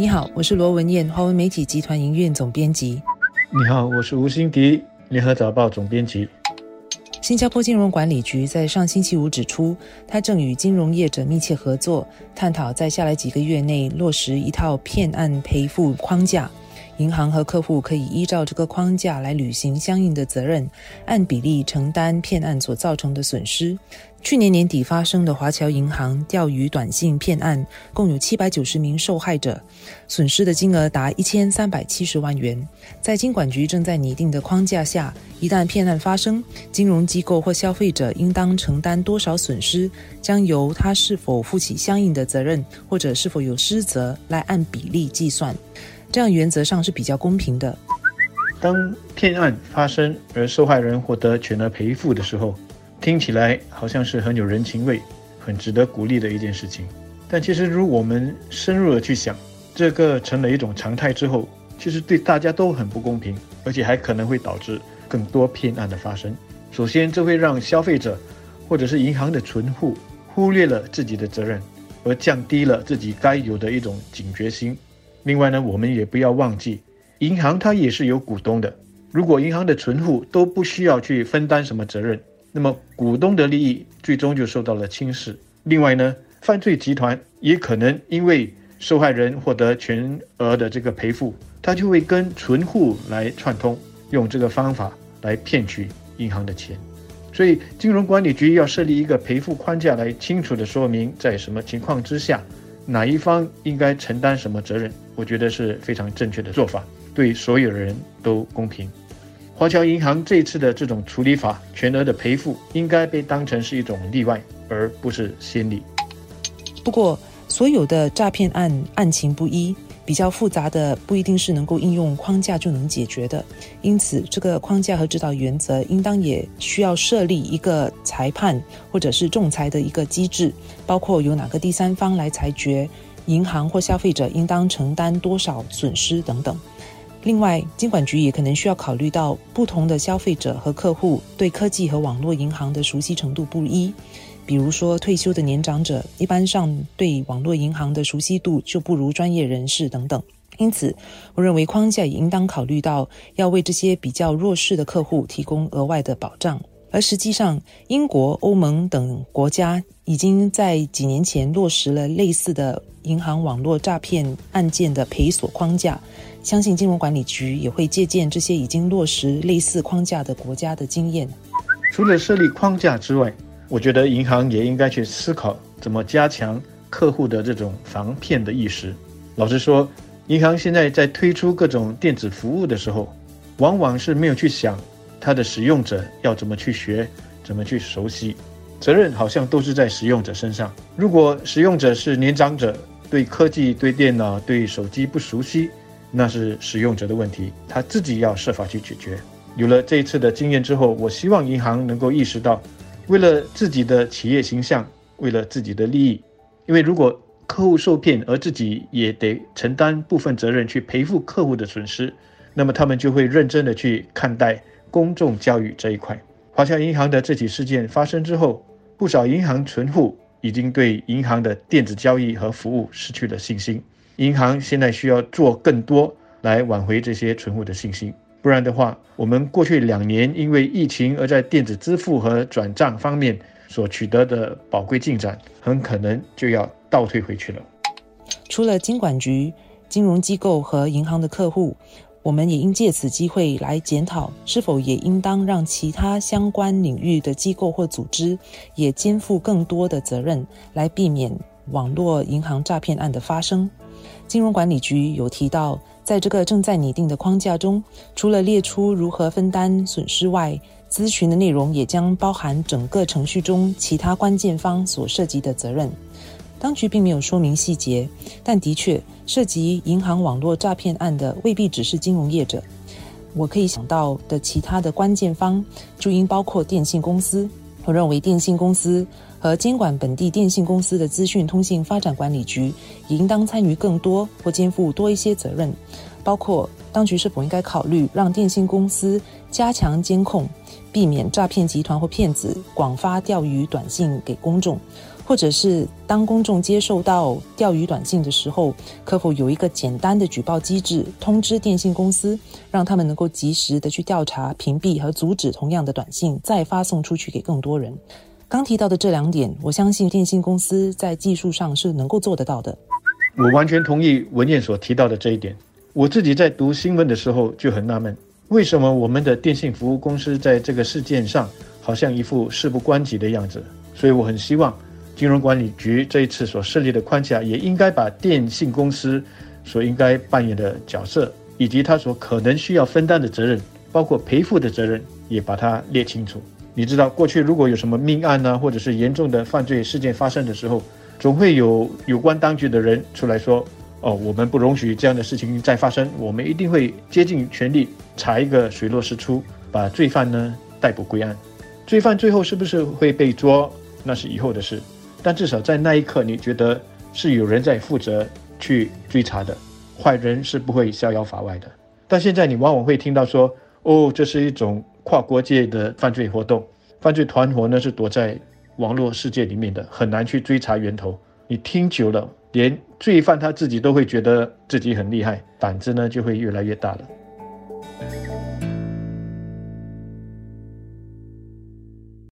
你好，我是罗文燕，华文媒体集团营运总编辑。你好，我是吴欣迪，联合早报总编辑。新加坡金融管理局在上星期五指出，他正与金融业者密切合作，探讨在下来几个月内落实一套骗案赔付框架。银行和客户可以依照这个框架来履行相应的责任，按比例承担骗案所造成的损失。去年年底发生的华侨银行钓鱼短信骗案，共有七百九十名受害者，损失的金额达一千三百七十万元。在金管局正在拟定的框架下，一旦骗案发生，金融机构或消费者应当承担多少损失，将由他是否负起相应的责任，或者是否有失责来按比例计算。这样原则上是比较公平的。当骗案发生而受害人获得全额赔付的时候，听起来好像是很有人情味、很值得鼓励的一件事情。但其实，如果我们深入的去想，这个成了一种常态之后，其实对大家都很不公平，而且还可能会导致更多骗案的发生。首先，这会让消费者或者是银行的存户忽略了自己的责任，而降低了自己该有的一种警觉心。另外呢，我们也不要忘记，银行它也是有股东的。如果银行的存户都不需要去分担什么责任，那么股东的利益最终就受到了侵蚀。另外呢，犯罪集团也可能因为受害人获得全额的这个赔付，他就会跟存户来串通，用这个方法来骗取银行的钱。所以，金融管理局要设立一个赔付框架，来清楚的说明在什么情况之下。哪一方应该承担什么责任？我觉得是非常正确的做法，对所有人都公平。华侨银行这次的这种处理法，全额的赔付应该被当成是一种例外，而不是先例。不过，所有的诈骗案案情不一。比较复杂的不一定是能够应用框架就能解决的，因此这个框架和指导原则应当也需要设立一个裁判或者是仲裁的一个机制，包括由哪个第三方来裁决银行或消费者应当承担多少损失等等。另外，监管局也可能需要考虑到不同的消费者和客户对科技和网络银行的熟悉程度不一。比如说，退休的年长者一般上对网络银行的熟悉度就不如专业人士等等。因此，我认为框架也应当考虑到要为这些比较弱势的客户提供额外的保障。而实际上，英国、欧盟等国家已经在几年前落实了类似的银行网络诈骗案件的赔索框架。相信金融管理局也会借鉴这些已经落实类似框架的国家的经验。除了设立框架之外，我觉得银行也应该去思考怎么加强客户的这种防骗的意识。老实说，银行现在在推出各种电子服务的时候，往往是没有去想它的使用者要怎么去学、怎么去熟悉，责任好像都是在使用者身上。如果使用者是年长者，对科技、对电脑、对手机不熟悉，那是使用者的问题，他自己要设法去解决。有了这一次的经验之后，我希望银行能够意识到。为了自己的企业形象，为了自己的利益，因为如果客户受骗，而自己也得承担部分责任去赔付客户的损失，那么他们就会认真的去看待公众教育这一块。华侨银行的这起事件发生之后，不少银行存户已经对银行的电子交易和服务失去了信心。银行现在需要做更多来挽回这些存户的信心。不然的话，我们过去两年因为疫情而在电子支付和转账方面所取得的宝贵进展，很可能就要倒退回去了。除了金管局、金融机构和银行的客户，我们也应借此机会来检讨，是否也应当让其他相关领域的机构或组织也肩负更多的责任，来避免网络银行诈骗案的发生。金融管理局有提到。在这个正在拟定的框架中，除了列出如何分担损失外，咨询的内容也将包含整个程序中其他关键方所涉及的责任。当局并没有说明细节，但的确涉及银行网络诈骗案的未必只是金融业者。我可以想到的其他的关键方就应包括电信公司。我认为电信公司和监管本地电信公司的资讯通信发展管理局也应当参与更多或肩负多一些责任。包括当局是否应该考虑让电信公司加强监控，避免诈骗集团或骗子广发钓鱼短信给公众，或者是当公众接受到钓鱼短信的时候，可否有一个简单的举报机制，通知电信公司，让他们能够及时的去调查、屏蔽和阻止同样的短信再发送出去给更多人？刚提到的这两点，我相信电信公司在技术上是能够做得到的。我完全同意文燕所提到的这一点。我自己在读新闻的时候就很纳闷，为什么我们的电信服务公司在这个事件上好像一副事不关己的样子？所以我很希望。金融管理局这一次所设立的框架，也应该把电信公司所应该扮演的角色，以及他所可能需要分担的责任，包括赔付的责任，也把它列清楚。你知道，过去如果有什么命案呢，或者是严重的犯罪事件发生的时候，总会有有关当局的人出来说：“哦，我们不容许这样的事情再发生，我们一定会竭尽全力查一个水落石出，把罪犯呢逮捕归案。罪犯最后是不是会被捉，那是以后的事。”但至少在那一刻，你觉得是有人在负责去追查的，坏人是不会逍遥法外的。但现在你往往会听到说，哦，这是一种跨国界的犯罪活动，犯罪团伙呢是躲在网络世界里面的，很难去追查源头。你听久了，连罪犯他自己都会觉得自己很厉害，胆子呢就会越来越大了。